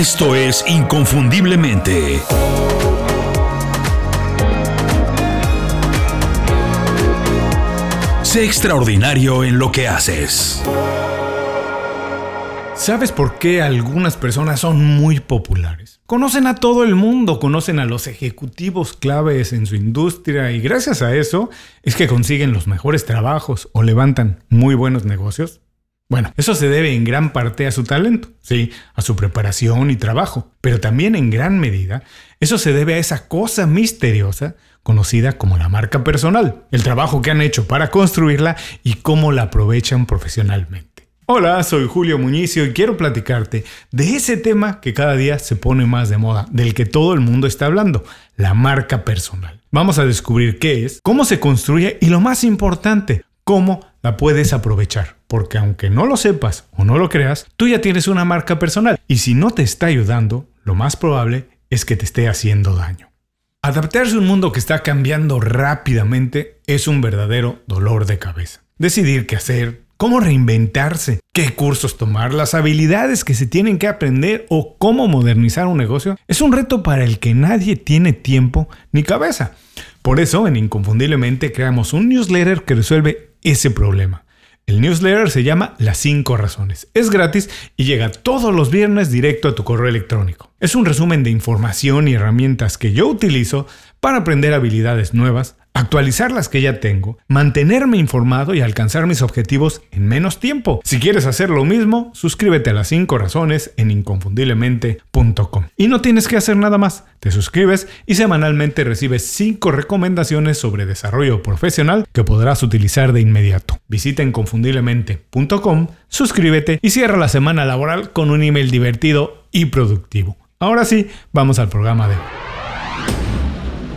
Esto es Inconfundiblemente. Sé extraordinario en lo que haces. ¿Sabes por qué algunas personas son muy populares? Conocen a todo el mundo, conocen a los ejecutivos claves en su industria y gracias a eso es que consiguen los mejores trabajos o levantan muy buenos negocios. Bueno, eso se debe en gran parte a su talento, sí, a su preparación y trabajo, pero también en gran medida eso se debe a esa cosa misteriosa conocida como la marca personal, el trabajo que han hecho para construirla y cómo la aprovechan profesionalmente. Hola, soy Julio Muñicio y quiero platicarte de ese tema que cada día se pone más de moda, del que todo el mundo está hablando, la marca personal. Vamos a descubrir qué es, cómo se construye y lo más importante, cómo la puedes aprovechar. Porque aunque no lo sepas o no lo creas, tú ya tienes una marca personal y si no te está ayudando, lo más probable es que te esté haciendo daño. Adaptarse a un mundo que está cambiando rápidamente es un verdadero dolor de cabeza. Decidir qué hacer, cómo reinventarse, qué cursos tomar, las habilidades que se tienen que aprender o cómo modernizar un negocio es un reto para el que nadie tiene tiempo ni cabeza. Por eso, en Inconfundiblemente creamos un newsletter que resuelve ese problema. El newsletter se llama Las 5 Razones. Es gratis y llega todos los viernes directo a tu correo electrónico. Es un resumen de información y herramientas que yo utilizo para aprender habilidades nuevas, actualizar las que ya tengo, mantenerme informado y alcanzar mis objetivos en menos tiempo. Si quieres hacer lo mismo, suscríbete a las 5 razones en inconfundiblemente.com. Y no tienes que hacer nada más. Te suscribes y semanalmente recibes 5 recomendaciones sobre desarrollo profesional que podrás utilizar de inmediato. Visita inconfundiblemente.com, suscríbete y cierra la semana laboral con un email divertido y productivo. Ahora sí, vamos al programa de hoy.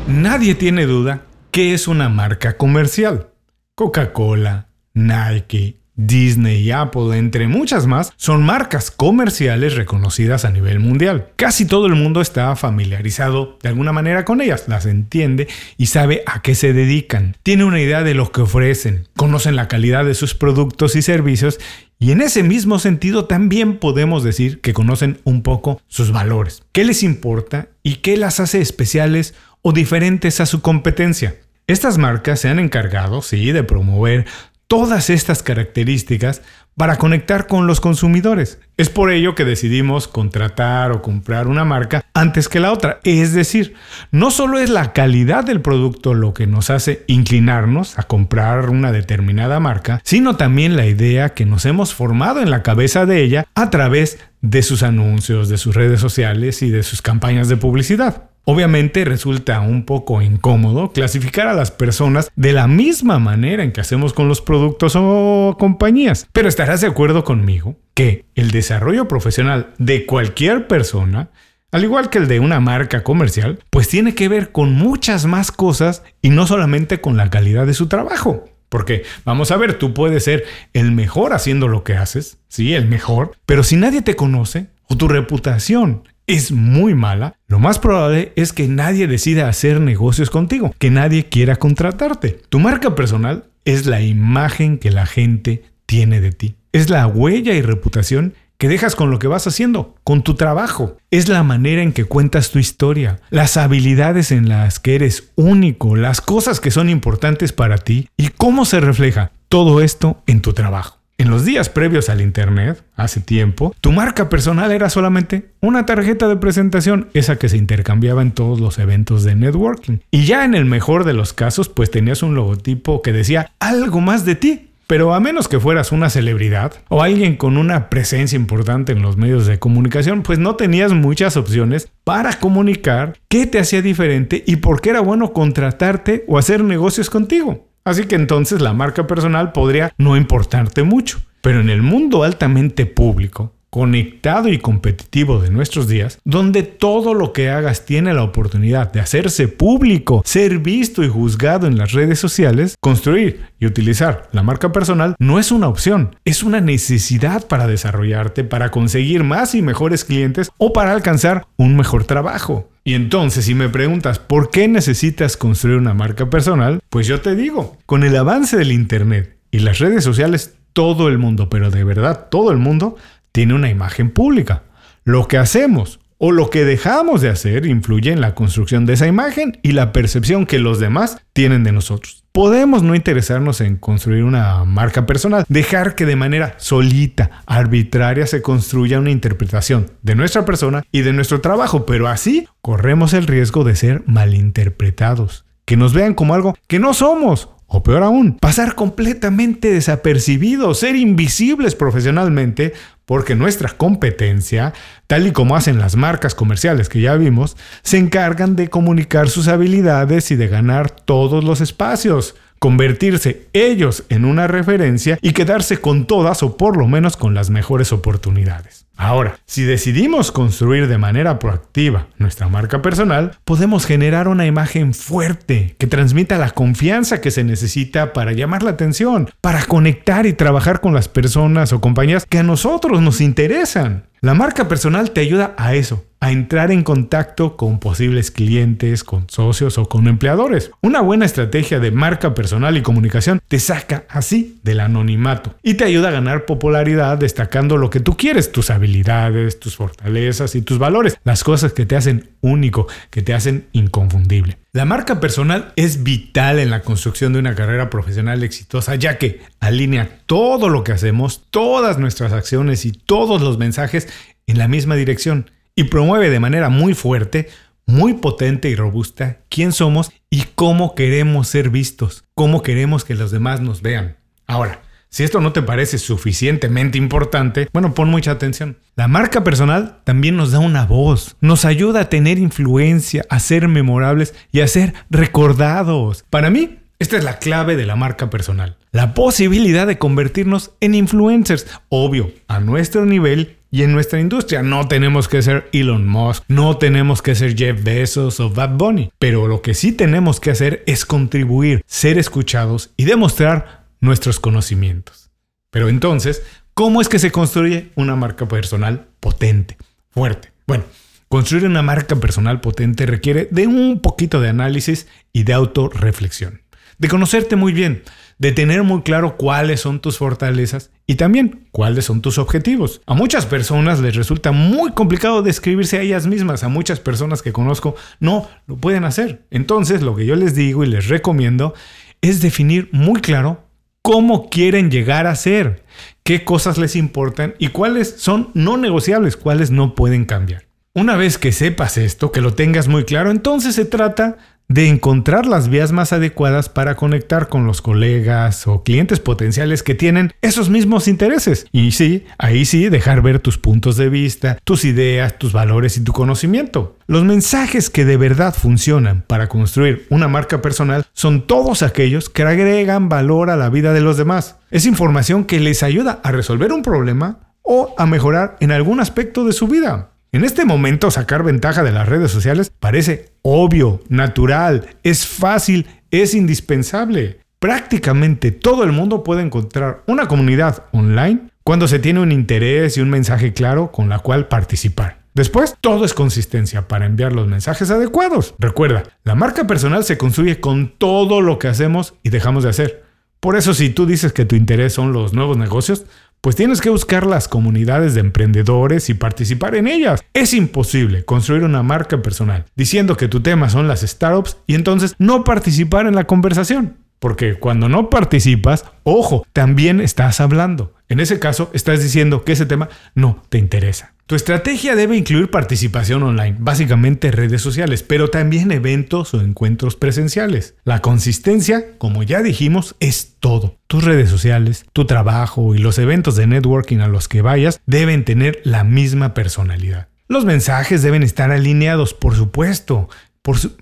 Nadie tiene duda ¿Qué es una marca comercial? Coca-Cola, Nike, Disney y Apple, entre muchas más, son marcas comerciales reconocidas a nivel mundial. Casi todo el mundo está familiarizado de alguna manera con ellas, las entiende y sabe a qué se dedican. Tiene una idea de lo que ofrecen, conocen la calidad de sus productos y servicios y en ese mismo sentido también podemos decir que conocen un poco sus valores, qué les importa y qué las hace especiales o diferentes a su competencia. Estas marcas se han encargado, sí, de promover todas estas características para conectar con los consumidores. Es por ello que decidimos contratar o comprar una marca antes que la otra. Es decir, no solo es la calidad del producto lo que nos hace inclinarnos a comprar una determinada marca, sino también la idea que nos hemos formado en la cabeza de ella a través de sus anuncios, de sus redes sociales y de sus campañas de publicidad. Obviamente resulta un poco incómodo clasificar a las personas de la misma manera en que hacemos con los productos o compañías, pero estarás de acuerdo conmigo que el desarrollo profesional de cualquier persona, al igual que el de una marca comercial, pues tiene que ver con muchas más cosas y no solamente con la calidad de su trabajo. Porque, vamos a ver, tú puedes ser el mejor haciendo lo que haces, sí, el mejor, pero si nadie te conoce, o tu reputación es muy mala, lo más probable es que nadie decida hacer negocios contigo, que nadie quiera contratarte. Tu marca personal es la imagen que la gente tiene de ti. Es la huella y reputación que dejas con lo que vas haciendo, con tu trabajo. Es la manera en que cuentas tu historia, las habilidades en las que eres único, las cosas que son importantes para ti y cómo se refleja todo esto en tu trabajo. En los días previos al Internet, hace tiempo, tu marca personal era solamente una tarjeta de presentación, esa que se intercambiaba en todos los eventos de networking. Y ya en el mejor de los casos, pues tenías un logotipo que decía algo más de ti. Pero a menos que fueras una celebridad o alguien con una presencia importante en los medios de comunicación, pues no tenías muchas opciones para comunicar qué te hacía diferente y por qué era bueno contratarte o hacer negocios contigo. Así que entonces la marca personal podría no importarte mucho. Pero en el mundo altamente público, conectado y competitivo de nuestros días, donde todo lo que hagas tiene la oportunidad de hacerse público, ser visto y juzgado en las redes sociales, construir y utilizar la marca personal no es una opción, es una necesidad para desarrollarte, para conseguir más y mejores clientes o para alcanzar un mejor trabajo. Y entonces, si me preguntas por qué necesitas construir una marca personal, pues yo te digo, con el avance del Internet y las redes sociales, todo el mundo, pero de verdad todo el mundo, tiene una imagen pública. Lo que hacemos o lo que dejamos de hacer influye en la construcción de esa imagen y la percepción que los demás tienen de nosotros. Podemos no interesarnos en construir una marca personal, dejar que de manera solita, arbitraria se construya una interpretación de nuestra persona y de nuestro trabajo, pero así corremos el riesgo de ser malinterpretados, que nos vean como algo que no somos o peor aún, pasar completamente desapercibidos, ser invisibles profesionalmente, porque nuestra competencia, tal y como hacen las marcas comerciales que ya vimos, se encargan de comunicar sus habilidades y de ganar todos los espacios, convertirse ellos en una referencia y quedarse con todas o por lo menos con las mejores oportunidades. Ahora, si decidimos construir de manera proactiva nuestra marca personal, podemos generar una imagen fuerte que transmita la confianza que se necesita para llamar la atención, para conectar y trabajar con las personas o compañías que a nosotros nos interesan. La marca personal te ayuda a eso, a entrar en contacto con posibles clientes, con socios o con empleadores. Una buena estrategia de marca personal y comunicación te saca así del anonimato y te ayuda a ganar popularidad destacando lo que tú quieres, tus habilidades, tus fortalezas y tus valores, las cosas que te hacen único, que te hacen inconfundible. La marca personal es vital en la construcción de una carrera profesional exitosa, ya que alinea todo lo que hacemos, todas nuestras acciones y todos los mensajes en la misma dirección y promueve de manera muy fuerte, muy potente y robusta quién somos y cómo queremos ser vistos, cómo queremos que los demás nos vean. Ahora, si esto no te parece suficientemente importante, bueno, pon mucha atención. La marca personal también nos da una voz, nos ayuda a tener influencia, a ser memorables y a ser recordados. Para mí, esta es la clave de la marca personal. La posibilidad de convertirnos en influencers, obvio, a nuestro nivel y en nuestra industria no tenemos que ser Elon Musk, no tenemos que ser Jeff Bezos o Bad Bunny, pero lo que sí tenemos que hacer es contribuir, ser escuchados y demostrar nuestros conocimientos. Pero entonces, ¿cómo es que se construye una marca personal potente, fuerte? Bueno, construir una marca personal potente requiere de un poquito de análisis y de autorreflexión, de conocerte muy bien, de tener muy claro cuáles son tus fortalezas y también cuáles son tus objetivos. A muchas personas les resulta muy complicado describirse a ellas mismas. A muchas personas que conozco no lo pueden hacer. Entonces lo que yo les digo y les recomiendo es definir muy claro cómo quieren llegar a ser, qué cosas les importan y cuáles son no negociables, cuáles no pueden cambiar. Una vez que sepas esto, que lo tengas muy claro, entonces se trata de encontrar las vías más adecuadas para conectar con los colegas o clientes potenciales que tienen esos mismos intereses. Y sí, ahí sí, dejar ver tus puntos de vista, tus ideas, tus valores y tu conocimiento. Los mensajes que de verdad funcionan para construir una marca personal son todos aquellos que agregan valor a la vida de los demás. Es información que les ayuda a resolver un problema o a mejorar en algún aspecto de su vida. En este momento sacar ventaja de las redes sociales parece obvio, natural, es fácil, es indispensable. Prácticamente todo el mundo puede encontrar una comunidad online cuando se tiene un interés y un mensaje claro con la cual participar. Después, todo es consistencia para enviar los mensajes adecuados. Recuerda, la marca personal se construye con todo lo que hacemos y dejamos de hacer. Por eso si tú dices que tu interés son los nuevos negocios, pues tienes que buscar las comunidades de emprendedores y participar en ellas. Es imposible construir una marca personal diciendo que tu tema son las startups y entonces no participar en la conversación. Porque cuando no participas, ojo, también estás hablando. En ese caso, estás diciendo que ese tema no te interesa. Tu estrategia debe incluir participación online, básicamente redes sociales, pero también eventos o encuentros presenciales. La consistencia, como ya dijimos, es todo. Tus redes sociales, tu trabajo y los eventos de networking a los que vayas deben tener la misma personalidad. Los mensajes deben estar alineados, por supuesto. Por su...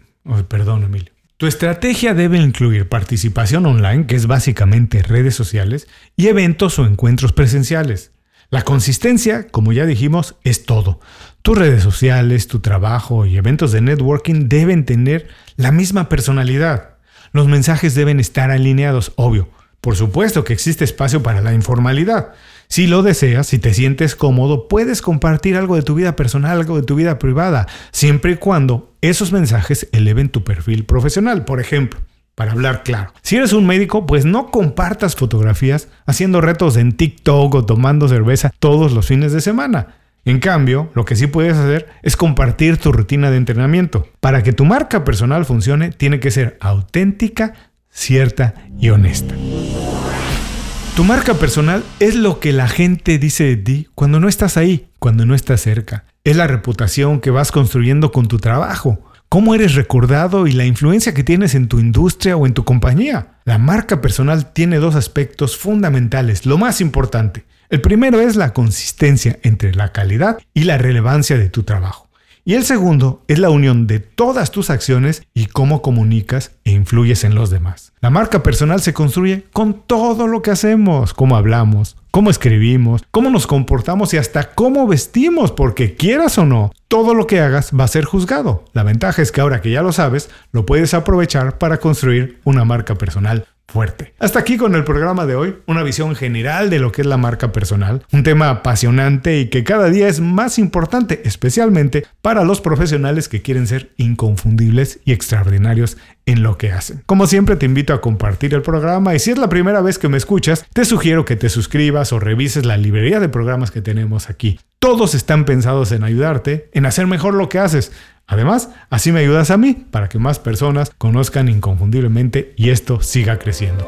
perdón, Emilio. Tu estrategia debe incluir participación online, que es básicamente redes sociales, y eventos o encuentros presenciales. La consistencia, como ya dijimos, es todo. Tus redes sociales, tu trabajo y eventos de networking deben tener la misma personalidad. Los mensajes deben estar alineados, obvio. Por supuesto que existe espacio para la informalidad. Si lo deseas, si te sientes cómodo, puedes compartir algo de tu vida personal, algo de tu vida privada, siempre y cuando esos mensajes eleven tu perfil profesional. Por ejemplo, para hablar claro. Si eres un médico, pues no compartas fotografías haciendo retos en TikTok o tomando cerveza todos los fines de semana. En cambio, lo que sí puedes hacer es compartir tu rutina de entrenamiento. Para que tu marca personal funcione, tiene que ser auténtica, cierta y honesta. Tu marca personal es lo que la gente dice de ti cuando no estás ahí, cuando no estás cerca. Es la reputación que vas construyendo con tu trabajo cómo eres recordado y la influencia que tienes en tu industria o en tu compañía. La marca personal tiene dos aspectos fundamentales, lo más importante. El primero es la consistencia entre la calidad y la relevancia de tu trabajo. Y el segundo es la unión de todas tus acciones y cómo comunicas e influyes en los demás. La marca personal se construye con todo lo que hacemos, cómo hablamos, cómo escribimos, cómo nos comportamos y hasta cómo vestimos, porque quieras o no, todo lo que hagas va a ser juzgado. La ventaja es que ahora que ya lo sabes, lo puedes aprovechar para construir una marca personal fuerte. Hasta aquí con el programa de hoy, una visión general de lo que es la marca personal, un tema apasionante y que cada día es más importante, especialmente para los profesionales que quieren ser inconfundibles y extraordinarios en lo que hacen. Como siempre te invito a compartir el programa y si es la primera vez que me escuchas, te sugiero que te suscribas o revises la librería de programas que tenemos aquí. Todos están pensados en ayudarte, en hacer mejor lo que haces. Además, así me ayudas a mí para que más personas conozcan inconfundiblemente y esto siga creciendo.